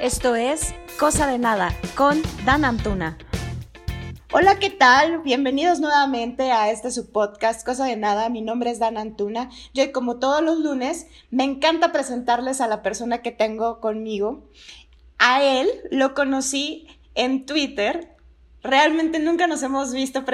Esto es Cosa de Nada con Dan Antuna. Hola, ¿qué tal? Bienvenidos nuevamente a este su podcast Cosa de Nada. Mi nombre es Dan Antuna. Yo, como todos los lunes, me encanta presentarles a la persona que tengo conmigo. A él lo conocí en Twitter Realmente nunca nos hemos visto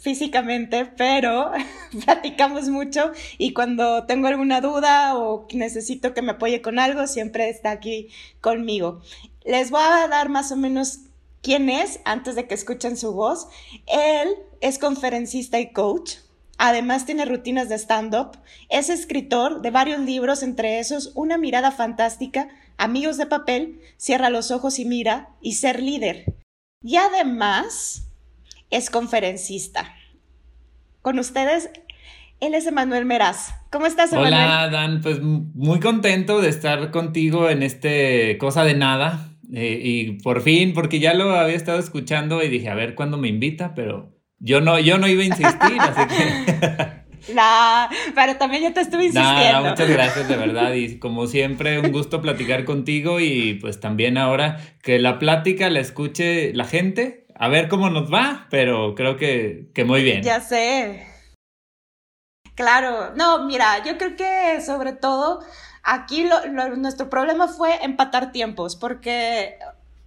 físicamente, pero platicamos mucho y cuando tengo alguna duda o necesito que me apoye con algo, siempre está aquí conmigo. Les voy a dar más o menos quién es antes de que escuchen su voz. Él es conferencista y coach. Además tiene rutinas de stand-up. Es escritor de varios libros, entre esos Una mirada fantástica, Amigos de papel, Cierra los ojos y mira y Ser líder. Y además es conferencista. Con ustedes, él es Emanuel Meraz. ¿Cómo estás, Emanuel? Hola, Dan. Pues muy contento de estar contigo en este Cosa de Nada. Eh, y por fin, porque ya lo había estado escuchando y dije, a ver cuándo me invita, pero yo no, yo no iba a insistir, así que... Nah, pero también yo te estuve insistiendo. muchas gracias, de verdad. Y como siempre, un gusto platicar contigo y pues también ahora que la plática la escuche la gente. A ver cómo nos va, pero creo que, que muy bien. Ya sé. Claro, no, mira, yo creo que sobre todo aquí nuestro problema fue empatar tiempos, porque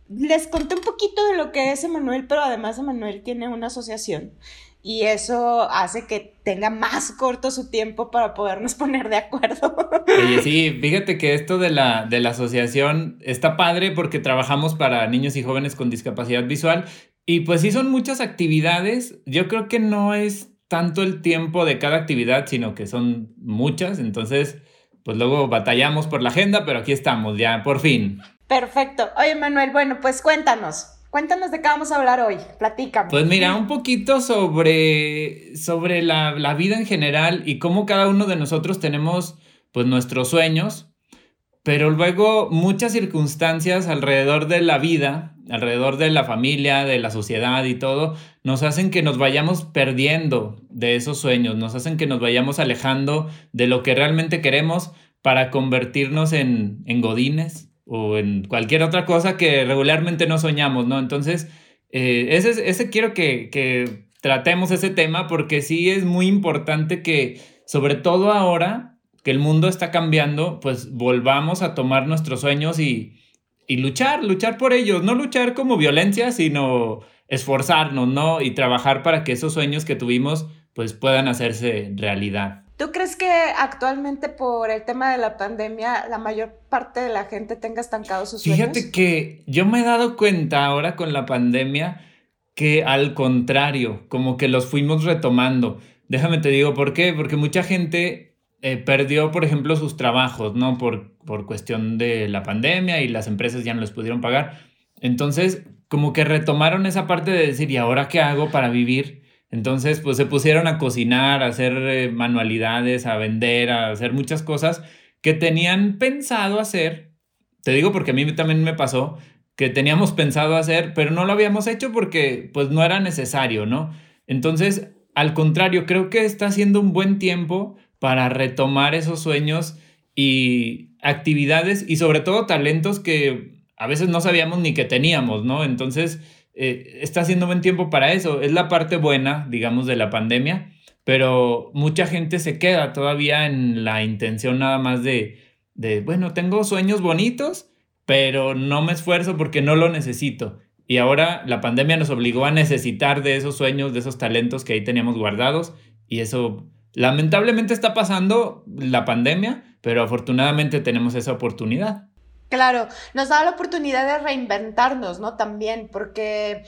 les conté un poquito de lo que es Emanuel, pero además Emanuel tiene una asociación y eso hace que tenga más corto su tiempo para podernos poner de acuerdo. Oye, sí, fíjate que esto de la, de la asociación está padre porque trabajamos para niños y jóvenes con discapacidad visual y pues sí son muchas actividades. Yo creo que no es tanto el tiempo de cada actividad, sino que son muchas, entonces pues luego batallamos por la agenda, pero aquí estamos ya, por fin. Perfecto. Oye, Manuel, bueno, pues cuéntanos. Cuéntanos de qué vamos a hablar hoy, platícame. Pues mira, un poquito sobre, sobre la, la, vida en general y cómo cada uno de nosotros tenemos pues nuestros sueños, pero luego muchas circunstancias alrededor de la vida, alrededor de la familia, de la sociedad y todo, nos hacen que nos vayamos perdiendo de esos sueños, nos hacen que nos vayamos alejando de lo que realmente queremos para convertirnos en, en godines o en cualquier otra cosa que regularmente no soñamos, ¿no? Entonces, eh, ese, ese quiero que, que tratemos ese tema porque sí es muy importante que, sobre todo ahora que el mundo está cambiando, pues volvamos a tomar nuestros sueños y, y luchar, luchar por ellos, no luchar como violencia, sino esforzarnos, ¿no? Y trabajar para que esos sueños que tuvimos, pues puedan hacerse realidad. ¿Tú crees que actualmente por el tema de la pandemia la mayor parte de la gente tenga estancados sus sueños? Fíjate que yo me he dado cuenta ahora con la pandemia que al contrario, como que los fuimos retomando. Déjame te digo por qué, porque mucha gente eh, perdió, por ejemplo, sus trabajos, ¿no? Por, por cuestión de la pandemia y las empresas ya no les pudieron pagar. Entonces, como que retomaron esa parte de decir, ¿y ahora qué hago para vivir? Entonces, pues se pusieron a cocinar, a hacer eh, manualidades, a vender, a hacer muchas cosas que tenían pensado hacer. Te digo porque a mí también me pasó que teníamos pensado hacer, pero no lo habíamos hecho porque pues no era necesario, ¿no? Entonces, al contrario, creo que está siendo un buen tiempo para retomar esos sueños y actividades y sobre todo talentos que a veces no sabíamos ni que teníamos, ¿no? Entonces, eh, está haciendo buen tiempo para eso. Es la parte buena, digamos, de la pandemia, pero mucha gente se queda todavía en la intención nada más de, de, bueno, tengo sueños bonitos, pero no me esfuerzo porque no lo necesito. Y ahora la pandemia nos obligó a necesitar de esos sueños, de esos talentos que ahí teníamos guardados. Y eso lamentablemente está pasando la pandemia, pero afortunadamente tenemos esa oportunidad. Claro, nos da la oportunidad de reinventarnos, ¿no? También, porque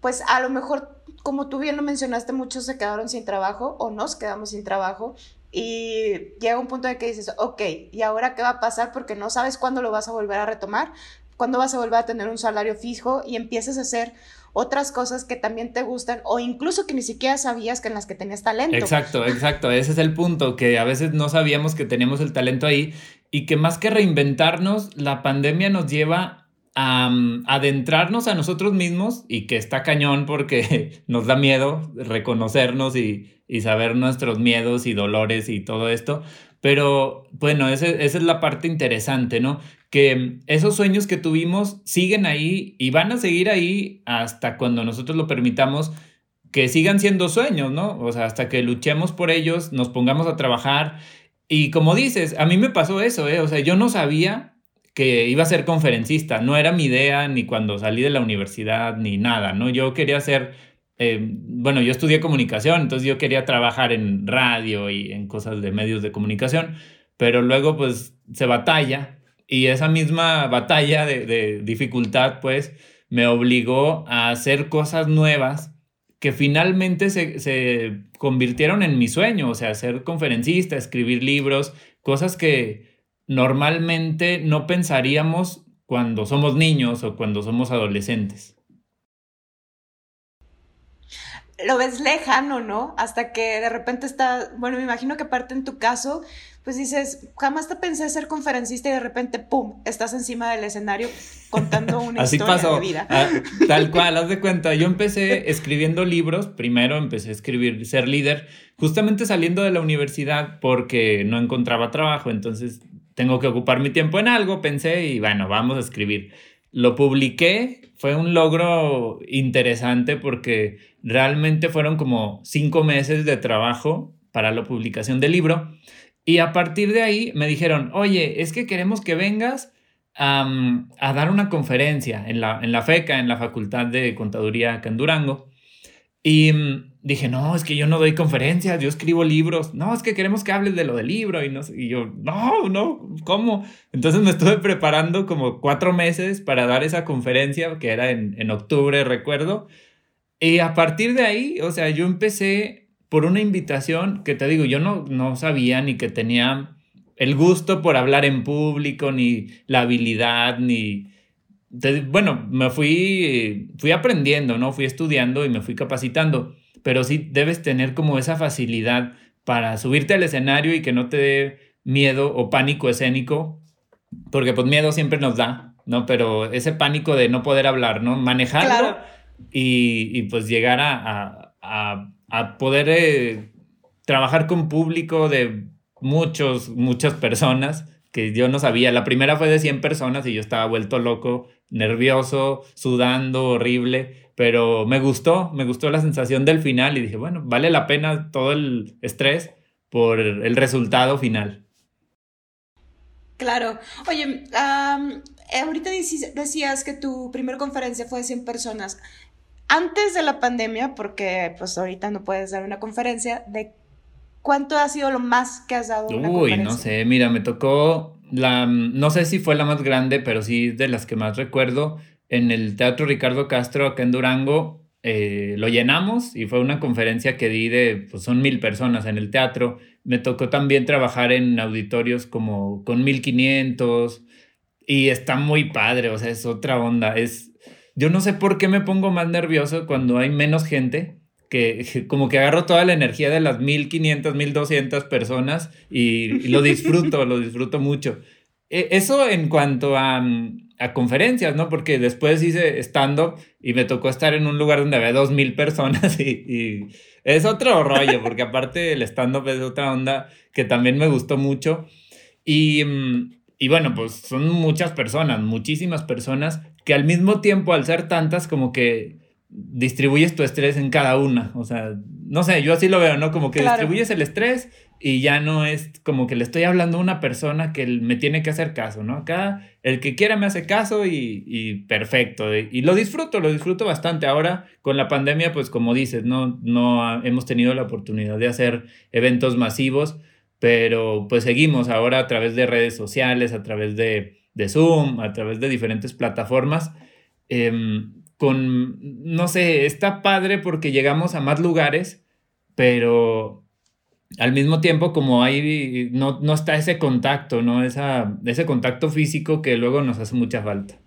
pues a lo mejor, como tú bien lo mencionaste, muchos se quedaron sin trabajo o nos quedamos sin trabajo y llega un punto en que dices, ok, ¿y ahora qué va a pasar? Porque no sabes cuándo lo vas a volver a retomar, cuándo vas a volver a tener un salario fijo y empiezas a hacer otras cosas que también te gustan o incluso que ni siquiera sabías que en las que tenías talento. Exacto, exacto. Ese es el punto, que a veces no sabíamos que teníamos el talento ahí y que más que reinventarnos, la pandemia nos lleva a mm, adentrarnos a nosotros mismos y que está cañón porque nos da miedo reconocernos y, y saber nuestros miedos y dolores y todo esto Pero bueno, esa es la parte interesante, ¿no? Que esos sueños que tuvimos siguen ahí y van a seguir ahí hasta cuando nosotros lo permitamos que sigan siendo sueños, ¿no? O sea, hasta que luchemos por ellos, nos pongamos a trabajar. Y como dices, a mí me pasó eso, ¿eh? O sea, yo no sabía que iba a ser conferencista, no era mi idea ni cuando salí de la universidad ni nada, ¿no? Yo quería ser, eh, bueno, yo estudié comunicación, entonces yo quería trabajar en radio y en cosas de medios de comunicación, pero luego pues se batalla y esa misma batalla de, de dificultad pues me obligó a hacer cosas nuevas que finalmente se, se, convirtieron en mi sueño, o sea, ser conferencista, escribir libros, cosas que normalmente no pensaríamos cuando somos niños o cuando somos adolescentes. Lo ves lejano, ¿no? Hasta que de repente está, bueno, me imagino que aparte en tu caso, pues dices, jamás te pensé ser conferencista y de repente, ¡pum!, estás encima del escenario contando una Así historia pasó. de vida. Ah, tal cual, haz de cuenta, yo empecé escribiendo libros, primero empecé a escribir, ser líder, justamente saliendo de la universidad porque no encontraba trabajo, entonces tengo que ocupar mi tiempo en algo, pensé y bueno, vamos a escribir. Lo publiqué, fue un logro interesante porque realmente fueron como cinco meses de trabajo para la publicación del libro. Y a partir de ahí me dijeron, oye, es que queremos que vengas a dar una conferencia en la, en la FECA, en la Facultad de Contaduría acá en Durango. Y mm, dije, no, es que yo no doy conferencias, yo escribo libros. No, es que queremos que hables de lo del libro. Y, no, y yo, no, no, ¿cómo? Entonces me estuve preparando como cuatro meses para dar esa conferencia, que era en, en octubre, recuerdo. Y a partir de ahí, o sea, yo empecé por una invitación que te digo, yo no, no sabía ni que tenía el gusto por hablar en público, ni la habilidad, ni bueno, me fui, fui aprendiendo, ¿no? Fui estudiando y me fui capacitando, pero sí debes tener como esa facilidad para subirte al escenario y que no te dé miedo o pánico escénico, porque pues miedo siempre nos da, ¿no? Pero ese pánico de no poder hablar, ¿no? Manejarlo y, pues llegar a, a, poder eh, trabajar con público de muchos, muchas personas que yo no sabía. La primera fue de 100 personas y yo estaba vuelto loco nervioso, sudando, horrible, pero me gustó, me gustó la sensación del final y dije, bueno, vale la pena todo el estrés por el resultado final. Claro. Oye, ahorita decías que tu primera conferencia fue de 100 personas. Antes de la pandemia, porque pues ahorita no puedes dar una conferencia, ¿de cuánto ha sido lo más que has dado? Una Uy, no sé, mira, me tocó la, no sé si fue la más grande, pero sí de las que más recuerdo, en el Teatro Ricardo Castro acá en Durango, eh, lo llenamos y fue una conferencia que di de, pues son mil personas en el teatro. Me tocó también trabajar en auditorios como con 1500 y está muy padre, o sea, es otra onda. Es, yo no sé por qué me pongo más nervioso cuando hay menos gente que como que agarro toda la energía de las 1500, 1200 personas y, lo disfruto, lo disfruto mucho. E, eso en cuanto a, a, conferencias, ¿no? Porque después hice stand-up y me tocó estar en un lugar donde había 2000 personas y, es otro rollo, porque aparte el stand-up es otra onda que también me gustó mucho. Y, y bueno, pues son muchas personas, muchísimas personas que al mismo tiempo, al ser tantas, como que distribuyes tu estrés en cada una. O sea, no sé, yo así lo veo, ¿no? Como que distribuyes el estrés y ya no es como que le estoy hablando a una persona que me tiene que hacer caso, ¿no? Acá el que quiera me hace caso y, perfecto. Y, lo disfruto, lo disfruto bastante. Ahora con la pandemia, pues como dices, no, no hemos tenido la oportunidad de hacer eventos masivos, pero pues seguimos ahora a través de redes sociales, a través de, de Zoom, a través de diferentes plataformas. Em, con, no sé, está padre porque llegamos a más lugares, pero al mismo tiempo como hay, no, no está ese contacto, ¿no? Esa, ese contacto físico que luego nos hace mucha falta.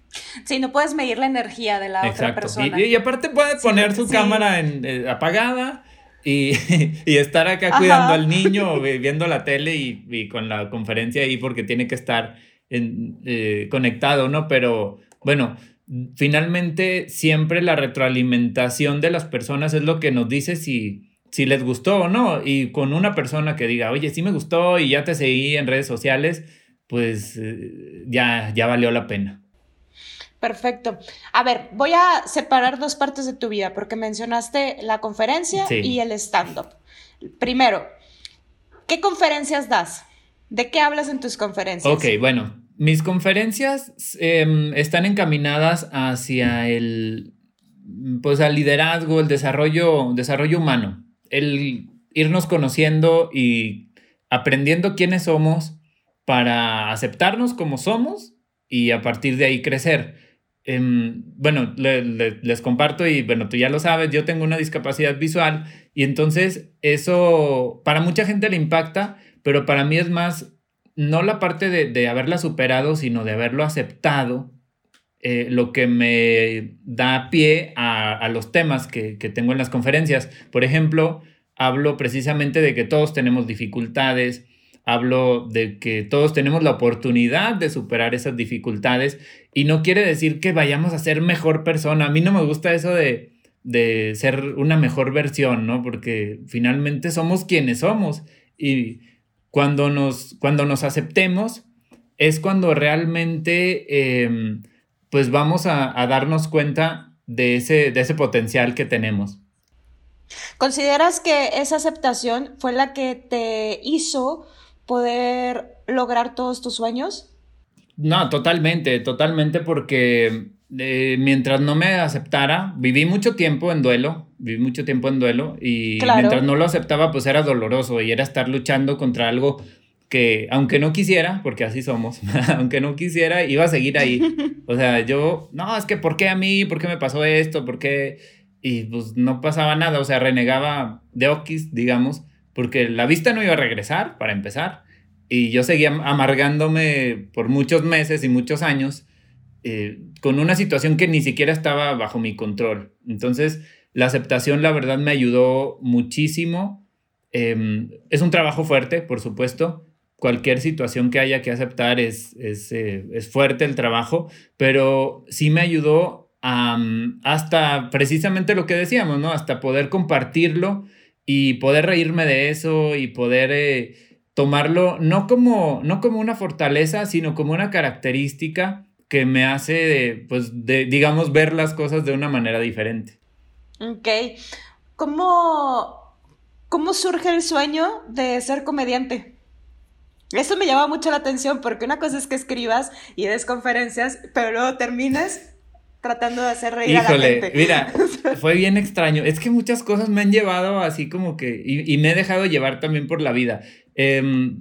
Sí, no puedes medir la energía de la otra persona. Y, y aparte puede poner su cámara en, eh, apagada y, y, estar acá cuidando al niño o viendo la tele y, y, con la conferencia ahí porque tiene que estar en, eh, conectado, ¿no? Pero bueno, finalmente siempre la retroalimentación de las personas es lo que nos dice si, si les gustó o no. Y con una persona que diga, oye, sí me gustó y ya te seguí en redes sociales, pues eh, ya, ya valió la pena. Perfecto. A ver, voy a separar dos partes de tu vida porque mencionaste la conferencia y el stand-up. Primero, ¿qué conferencias das? ¿De qué hablas en tus conferencias? Ok, bueno, mis conferencias em, están encaminadas hacia el, pues al liderazgo, el desarrollo, desarrollo humano, el irnos conociendo y aprendiendo quiénes somos para aceptarnos como somos y a partir de ahí crecer. Em, bueno, les comparto y bueno, tú ya lo sabes, yo tengo una discapacidad visual y entonces eso para mucha gente le impacta, pero para mí es más no la parte de, haberla superado, sino de haberlo aceptado, eh, lo que me da pie a, los temas que, que tengo en las conferencias. Por ejemplo, hablo precisamente de que todos tenemos dificultades, hablo de que todos tenemos la oportunidad de superar esas dificultades y no quiere decir que vayamos a ser mejor persona. A mí no me gusta eso de, de ser una mejor versión, ¿no? Porque finalmente somos quienes somos y cuando nos, cuando nos aceptemos es cuando realmente em, pues vamos a, a, darnos cuenta de ese, de ese potencial que tenemos. ¿Consideras que esa aceptación fue la que te hizo poder lograr todos tus sueños? No, totalmente, totalmente, porque eh, mientras no me aceptara, viví mucho tiempo en duelo, viví mucho tiempo en duelo y mientras no lo aceptaba, pues era doloroso y era estar luchando contra algo que, aunque no quisiera, porque así somos, aunque no quisiera, iba a seguir ahí. O sea, yo, no, es que ¿por qué a mí? ¿Por qué me pasó esto? ¿Por qué? Y pues no pasaba nada, o sea, renegaba de Okis, digamos, porque la vista no iba a regresar, para empezar, y yo seguía amargándome por muchos meses y muchos años eh, con una situación que ni siquiera estaba bajo mi control. Entonces, la aceptación, la verdad, me ayudó muchísimo. Em, es un trabajo fuerte, por supuesto. Cualquier situación que haya que aceptar es, es, eh, es fuerte el trabajo, pero sí me ayudó hasta precisamente lo que decíamos, ¿no? Hasta poder compartirlo y poder reírme de eso y poder eh, tomarlo no como, no como una fortaleza, sino como una característica que me hace, pues, de, digamos, ver las cosas de una manera diferente. Ok. ¿Cómo, ¿Cómo surge el sueño de ser comediante? Eso me llama mucho la atención porque una cosa es que escribas y des conferencias, pero luego terminas tratando de hacer reír a la gente. Mira, fue bien extraño. Es que muchas cosas me han llevado así como que, y, me he dejado llevar también por la vida. Em,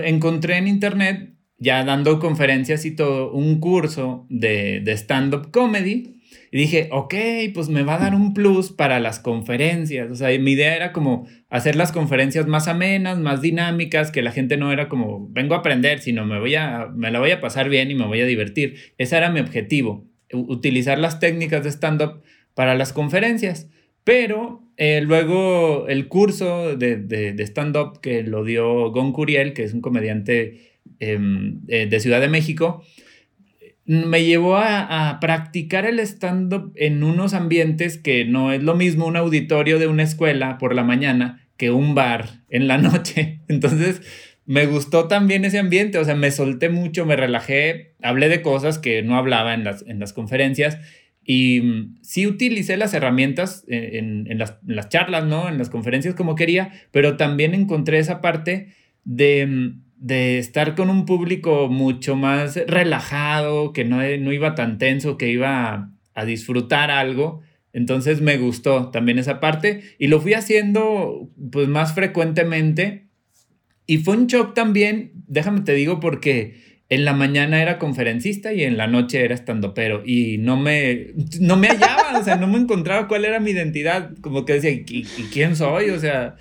encontré en internet, ya dando conferencias y todo, un curso de, de stand-up comedy. Y dije, ok, pues me va a dar un plus para las conferencias. O sea, mi idea era como hacer las conferencias más amenas, más dinámicas, que la gente no era como, vengo a aprender, sino me, voy a, me la voy a pasar bien y me voy a divertir. Ese era mi objetivo utilizar las técnicas de stand-up para las conferencias. Pero eh, luego el curso de, de, stand-up que lo dio Gon Curiel, que es un comediante em, eh, de Ciudad de México, me llevó a, a practicar el stand-up en unos ambientes que no es lo mismo un auditorio de una escuela por la mañana que un bar en la noche. Entonces, me gustó también ese ambiente, o sea, me solté mucho, me relajé, hablé de cosas que no hablaba en las, en las conferencias y mm, sí utilicé las herramientas en, las, charlas, ¿no? En las conferencias como quería, pero también encontré esa parte de, mm, de estar con un público mucho más relajado, que no, no iba tan tenso, que iba a, a disfrutar algo. Entonces me gustó también esa parte y lo fui haciendo pues más frecuentemente y fue un shock también, déjame te digo, porque en la mañana era conferencista y en la noche era estando pero y no me, no me hallaba, o sea, no me encontraba cuál era mi identidad, como que decía, ¿y, quién soy? O sea...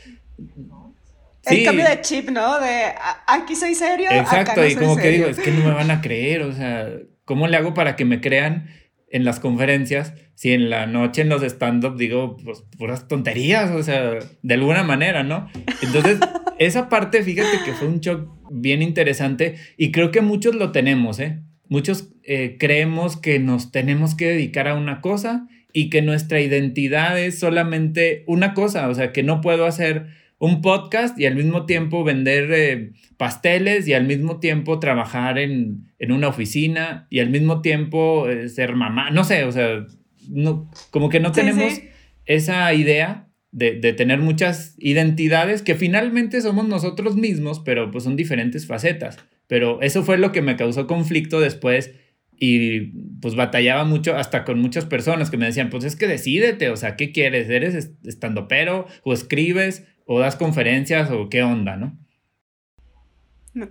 El cambio de chip, ¿no? De aquí soy serio. Exacto, y como que digo, es que no me van a creer, o sea, ¿cómo le hago para que me crean en las conferencias si en la noche en los stand-up digo pues puras tonterías, o sea, de alguna manera, ¿no? Entonces, esa parte, fíjate que fue un shock bien interesante y creo que muchos lo tenemos, ¿eh? Muchos eh, creemos que nos tenemos que dedicar a una cosa y que nuestra identidad es solamente una cosa, o sea, que no puedo hacer un podcast y al mismo tiempo vender eh, pasteles y al mismo tiempo trabajar en, una oficina y al mismo tiempo eh, ser mamá, no sé, o sea, no, como que no tenemos esa idea de, de, tener muchas identidades que finalmente somos nosotros mismos, pero pues son diferentes facetas. Pero eso fue lo que me causó conflicto después y pues batallaba mucho hasta con muchas personas que me decían, pues es que decídete, o sea, ¿qué quieres? ¿Eres estando pero o escribes o das conferencias o qué onda, no?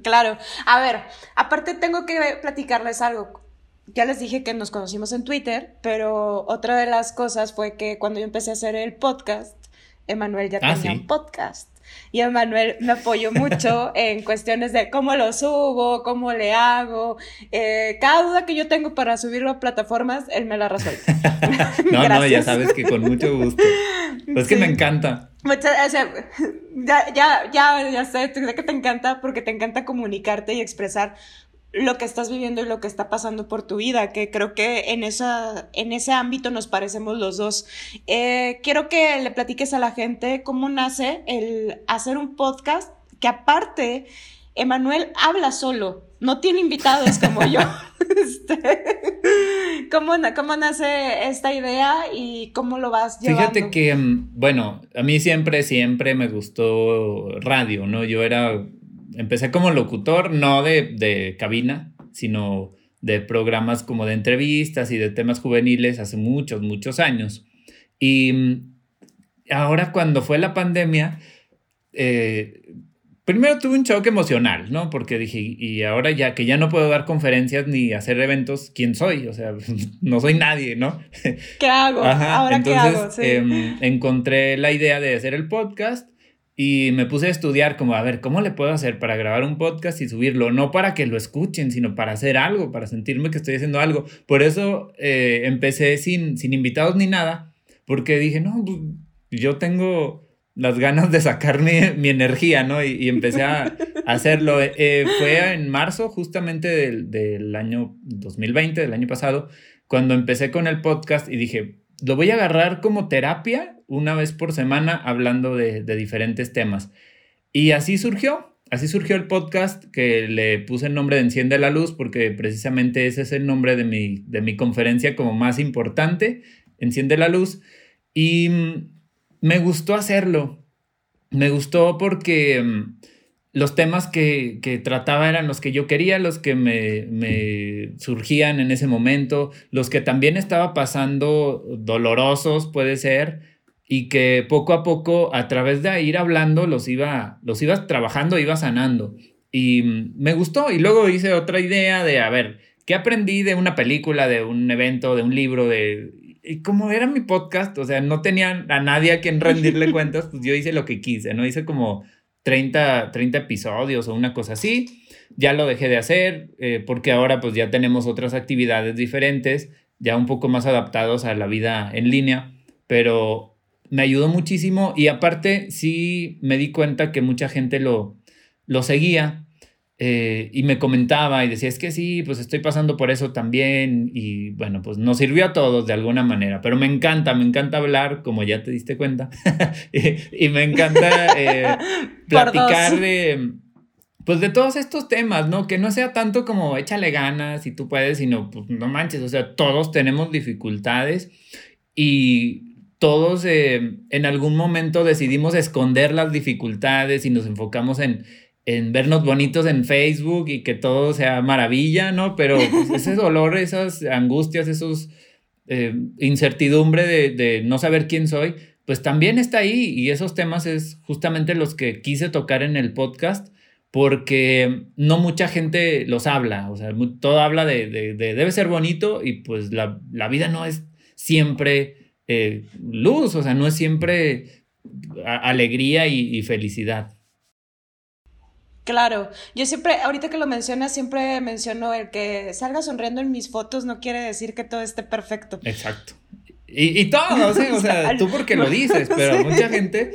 Claro. A ver, aparte tengo que platicarles algo. Ya les dije que nos conocimos en Twitter, pero otra de las cosas fue que cuando yo empecé a hacer el podcast, Emanuel ya ah, tenía un podcast. Y Emanuel me apoyó mucho en cuestiones de cómo lo subo, cómo le hago. Eh, cada duda que yo tengo para subirlo a plataformas, él me la resuelve. no, no, ya sabes que con mucho gusto. Pues que me encanta. Muchas, ya, ya, ya, ya sé, sé que te encanta porque te encanta comunicarte y expresar lo que estás viviendo y lo que está pasando por tu vida, que creo que en, esa, en ese ámbito nos parecemos los dos. Eh, quiero que le platiques a la gente cómo nace el hacer un podcast, que aparte, Emanuel habla solo, no tiene invitados como yo. Este, ¿cómo, ¿Cómo nace esta idea y cómo lo vas llevando? Fíjate que, mm, bueno, a mí siempre, siempre me gustó radio, ¿no? Yo era empecé como locutor, no de, cabina, sino de programas como de entrevistas y de temas juveniles hace muchos, muchos años. Y mm, ahora cuando fue la pandemia, eh, primero tuve un shock emocional, ¿no? Porque dije, y ahora ya que ya no puedo dar conferencias ni hacer eventos, ¿quién soy? O sea, no soy nadie, ¿no? ¿Qué hago? ¿Ahora qué hago? Em, encontré la idea de hacer el podcast y me puse a estudiar como, a ver, ¿cómo le puedo hacer para grabar un podcast y subirlo? No para que lo escuchen, sino para hacer algo, para sentirme que estoy haciendo algo. Por eso eh, empecé sin, sin invitados ni nada, porque dije, no, pues, yo tengo las ganas de sacar mi, energía, ¿no? Y, empecé a, hacerlo. Eh, fue en marzo justamente del, del año 2020, del año pasado, cuando empecé con el podcast y dije, lo voy a agarrar como terapia una vez por semana hablando de, diferentes temas. Y así surgió, así surgió el podcast que le puse el nombre de Enciende la Luz porque precisamente ese es el nombre de mi, de mi conferencia como más importante, Enciende la Luz. Y mm, me gustó hacerlo. Me gustó porque mm, los temas que, trataba eran los que yo quería, los que me, surgían en ese momento, los que también estaba pasando dolorosos, puede ser, y que poco a poco, a través de ir hablando, los iba, los ibas trabajando, iba sanando. Y me gustó. Y luego hice otra idea de, a ver, ¿qué aprendí de una película, de un evento, de un libro, de... Y como era mi podcast, o sea, no tenía a nadie a quien rendirle cuentas, pues yo hice lo que quise, ¿no? Hice como 30, 30 episodios o una cosa así. Ya lo dejé de hacer eh, porque ahora pues ya tenemos otras actividades diferentes, ya un poco más adaptados a la vida en línea, pero me ayudó muchísimo y aparte sí me di cuenta que mucha gente lo, lo seguía eh, y me comentaba y decía, es que sí, pues estoy pasando por eso también y bueno, pues nos sirvió a todos de alguna manera, pero me encanta, me encanta hablar, como ya te diste cuenta, y, me encanta eh, platicar de, pues de todos estos temas, ¿no? Que no sea tanto como échale ganas y tú puedes, sino pues no manches, o sea, todos tenemos dificultades y todos eh, en algún momento decidimos esconder las dificultades y nos enfocamos en en vernos bonitos en Facebook y que todo sea maravilla, ¿no? Pero pues, ese dolor, esas angustias, esos eh, incertidumbre de, de, no saber quién soy, pues también está ahí y esos temas es justamente los que quise tocar en el podcast porque no mucha gente los habla, o sea, todo habla de, de, debe ser bonito y pues la, la vida no es siempre eh, luz, o sea, no es siempre alegría y felicidad. Claro, yo siempre, ahorita que lo mencionas, siempre menciono el que salga sonriendo en mis fotos no quiere decir que todo esté perfecto. Exacto. Y, y todo, o sea, tú porque lo dices, pero mucha gente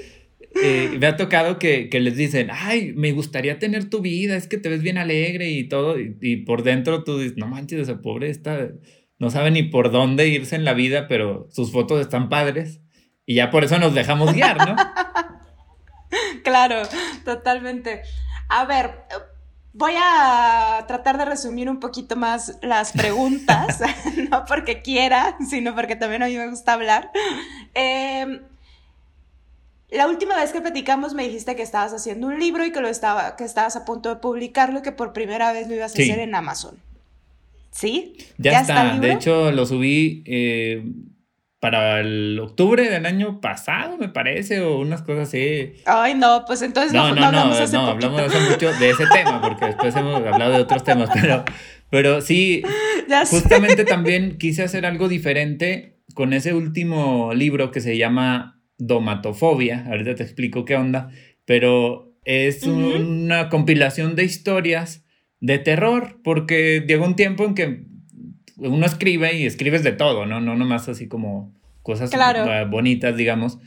eh, me ha tocado que, les dicen, ay, me gustaría tener tu vida, es que te ves bien alegre y todo, y, por dentro tú dices, no manches, esa pobre está no sabe ni por dónde irse en la vida, pero sus fotos están padres y ya por eso nos dejamos guiar, ¿no? claro, totalmente. A ver, voy a tratar de resumir un poquito más las preguntas, no porque quiera, sino porque también a mí me gusta hablar. Em, la última vez que platicamos me dijiste que estabas haciendo un libro y que, lo estaba, que estabas a punto de publicarlo y que por primera vez lo ibas a hacer en Amazon. ¿Sí? Ya, está. de hecho, lo subí eh, para el octubre del año pasado, me parece, o unas cosas así. Ay, no, pues entonces no, no, no, hablamos no, no hablamos hace mucho de ese tema, porque después hemos hablado de otros temas, pero, pero sí, justamente también quise hacer algo diferente con ese último libro que se llama Domatofobia, ahorita te explico qué onda, pero es una compilación de historias de terror, porque llegó un tiempo en que uno escribe y escribes de todo, ¿no? No nomás así como cosas bonitas, digamos.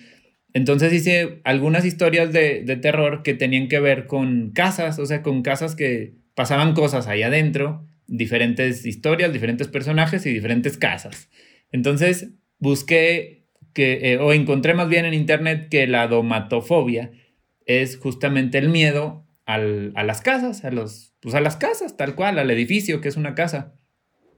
Entonces hice algunas historias de, de, terror que tenían que ver con casas, o sea, con casas que pasaban cosas ahí adentro, diferentes historias, diferentes personajes y diferentes casas. Entonces busqué que, eh, o encontré más bien en internet que la domatofobia es justamente el miedo al, a las casas, a, los, pues a las casas, tal cual, al edificio que es una casa.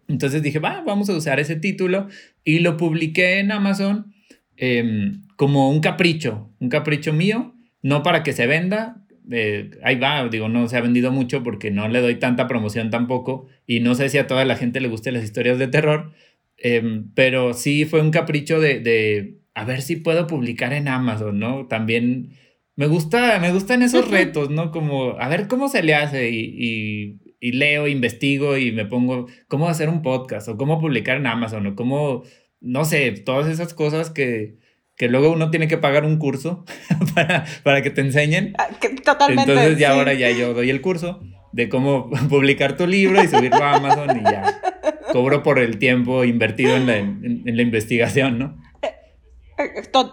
Entonces dije, va, vamos a usar ese título y lo publiqué en Amazon em, como un capricho, un capricho mío, no para que se venda. Eh, ahí va, digo, no se ha vendido mucho porque no le doy tanta promoción tampoco y no sé si a toda la gente le gusten las historias de terror, em, pero sí fue un capricho de, de, a ver si puedo publicar en Amazon, ¿no? También me gusta, me gustan esos retos, ¿no? Como, a ver cómo se le hace y y leo, investigo y me pongo cómo hacer un podcast o cómo publicar en Amazon o cómo, no sé, todas esas cosas que, que luego uno tiene que pagar un curso para, para que te enseñen. Ah, totalmente. Entonces ya ahora ya yo doy el curso de cómo publicar tu libro y subirlo a Amazon y ya cobro por el tiempo invertido en la, en la investigación, ¿no?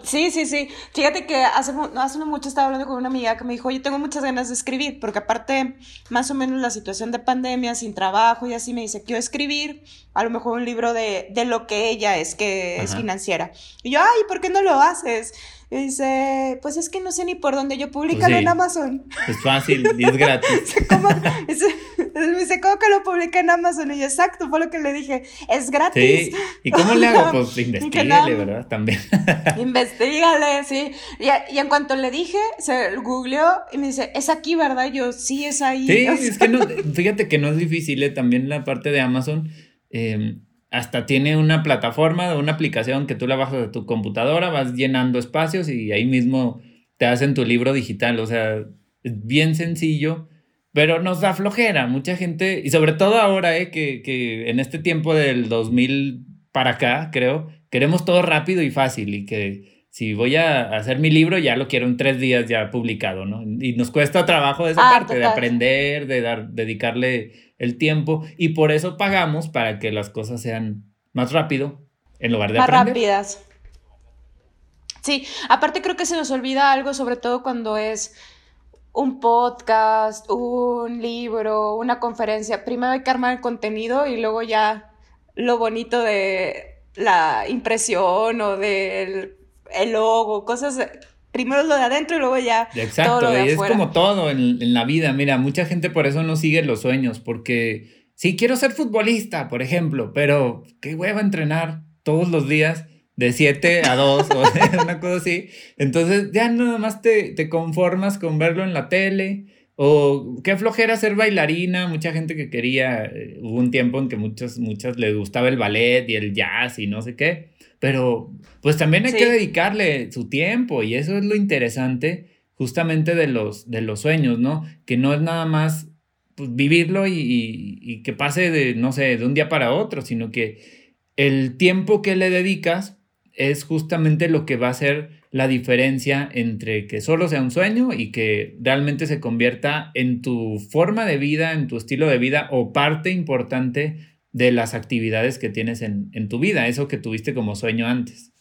Sí, sí, sí. Fíjate que hace, hace no mucho estaba hablando con una amiga que me dijo, oye, tengo muchas ganas de escribir, porque aparte, más o menos la situación de pandemia, sin trabajo y así, me dice, quiero escribir a lo mejor un libro de, de lo que ella es, que es financiera. Y yo, ay, ¿por qué no lo haces? Y dice, pues es que no sé ni por dónde yo publicarlo pues en Amazon. Es fácil y es gratis. ¿Cómo? me dice, ¿cómo que lo publica en Amazon? Y yo, exacto, fue lo que le dije, es gratis. Sí. ¿Y cómo le hago? Pues investigale, ¿verdad? También. investigale, sí. Y, y, en cuanto le dije, se googleó y me dice, es aquí, ¿verdad? Yo, sí, es ahí. Sí, es que no, fíjate que no es difícil, ¿eh? también la parte de Amazon. Eh, hasta tiene una plataforma, una aplicación que tú la bajas de tu computadora, vas llenando espacios y ahí mismo te hacen tu libro digital. O sea, es bien sencillo, pero nos da flojera. Mucha gente, y sobre todo ahora, eh, que, que en este tiempo del 2000 para acá, creo, queremos todo rápido y fácil y que si voy a hacer mi libro ya lo quiero en tres días ya publicado, ¿no? Y nos cuesta trabajo de esa ah, parte, de aprender, de dar, dedicarle el tiempo y por eso pagamos para que las cosas sean más rápido en lugar de más rápidas. Sí, aparte creo que se nos olvida algo, sobre todo cuando es un podcast, un libro, una conferencia. Primero hay que armar el contenido y luego ya lo bonito de la impresión o del el logo, cosas primero lo de adentro y luego ya. Exacto, todo lo y es como todo en, la vida. Mira, mucha gente por eso no sigue los sueños, porque sí quiero ser futbolista, por ejemplo, pero qué hueva entrenar todos los días de 7 a 2 o una cosa así. Entonces ya nada más te, te conformas con verlo en la tele. O qué flojera ser bailarina, mucha gente que quería, eh, hubo un tiempo en que muchas, muchas les gustaba el ballet y el jazz y no sé qué. Pero pues también hay que dedicarle su tiempo y eso es lo interesante justamente de los, de los sueños, ¿no? Que no es nada más pues, vivirlo y, y, que pase de, no sé, de un día para otro, sino que el tiempo que le dedicas es justamente lo que va a ser la diferencia entre que solo sea un sueño y que realmente se convierta en tu forma de vida, en tu estilo de vida o parte importante de las actividades que tienes en, tu vida, eso que tuviste como sueño antes.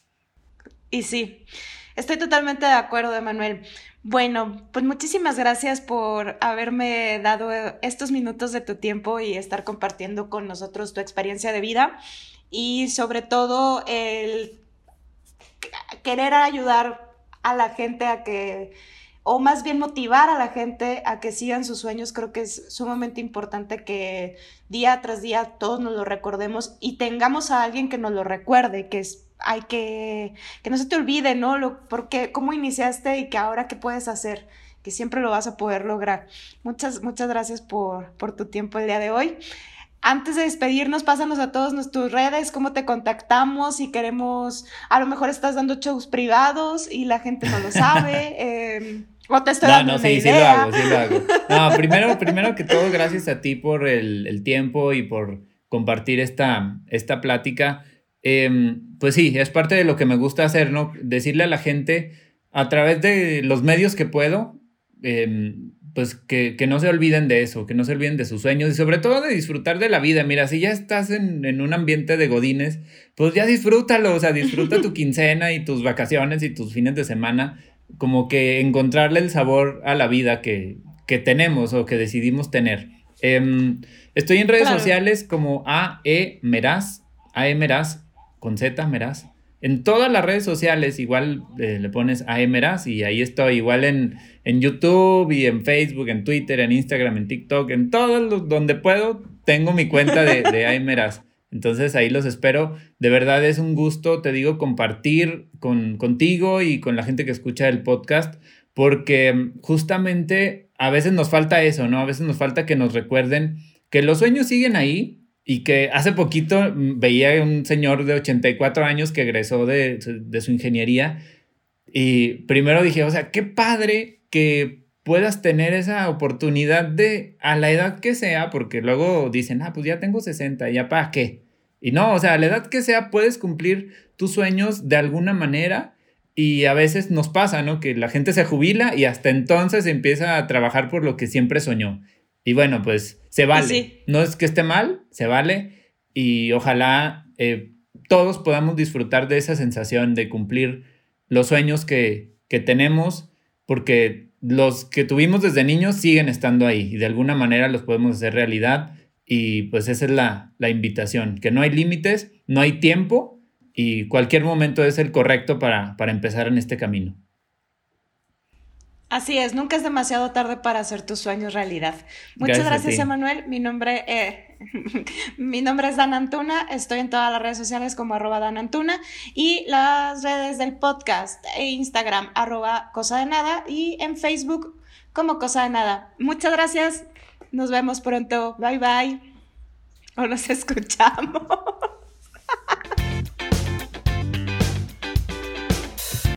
Y sí, estoy totalmente de acuerdo, Emanuel. Bueno, pues muchísimas gracias por haberme dado estos minutos de tu tiempo y estar compartiendo con nosotros tu experiencia de vida. y sobre todo el querer ayudar a la gente a que, o más bien motivar a la gente a que sigan sus sueños, creo que es sumamente importante que día tras día todos nos lo recordemos y tengamos a alguien que nos lo recuerde, que es hay que, que no se te olvide, ¿no? Lo, porque, cómo iniciaste y que ahora qué puedes hacer, que siempre lo vas a poder lograr. Muchas, muchas gracias por, por tu tiempo el día de hoy. Antes de despedirnos, pásanos a todas nuestras redes, cómo te contactamos, si queremos, a lo mejor estás dando shows privados y la gente no lo sabe. eh, o te estoy dando no, sí, sí lo hago, sí lo hago. No, primero, primero que todo, gracias a ti por el, el tiempo y por compartir esta, esta plática. Eh, pues sí, es parte de lo que me gusta hacer, ¿no? Decirle a la gente a través de los medios que puedo, eh, pues que, que, no se olviden de eso, que no se olviden de sus sueños y sobre todo de disfrutar de la vida. Mira, si ya estás en, en, un ambiente de godines, pues ya disfrútalo, o sea, disfruta tu quincena y tus vacaciones y tus fines de semana, como que encontrarle el sabor a la vida que, que tenemos o que decidimos tener. Eh, estoy en redes claro. sociales como AE Meraz, AE Meraz, con Z, Meraz. En todas las redes sociales, igual eh, le pones AE Meraz y ahí estoy, igual en en YouTube y en Facebook, en Twitter, en Instagram, en TikTok, en todo los, donde puedo, tengo mi cuenta de, de Aimeras. Entonces ahí los espero. De verdad es un gusto, te digo, compartir con, contigo y con la gente que escucha el podcast, porque justamente a veces nos falta eso, ¿no? A veces nos falta que nos recuerden que los sueños siguen ahí y que hace poquito veía un señor de 84 años que egresó de, de su ingeniería y primero dije, o sea, qué padre que puedas tener esa oportunidad de, a la edad que sea, porque luego dicen, ah, pues ya tengo 60, ¿ya para qué? Y no, o sea, a la edad que sea puedes cumplir tus sueños de alguna manera y a veces nos pasa, ¿no? Que la gente se jubila y hasta entonces empieza a trabajar por lo que siempre soñó. Y bueno, pues se vale. Sí. No es que esté mal, se vale y ojalá eh, todos podamos disfrutar de esa sensación de cumplir los sueños que, que tenemos porque los que tuvimos desde niños siguen estando ahí y de alguna manera los podemos hacer realidad y pues esa es la, la invitación, que no hay límites, no hay tiempo y cualquier momento es el correcto para, para empezar en este camino. Así es, nunca es demasiado tarde para hacer tus sueños realidad. Muchas gracias, gracias Emanuel. Mi nombre, eh, mi nombre es Dan Antuna. Estoy en todas las redes sociales como arroba Dan Antuna y las redes del podcast e Instagram arroba cosa de nada y en Facebook como cosa de nada. Muchas gracias. Nos vemos pronto. Bye bye. O nos escuchamos.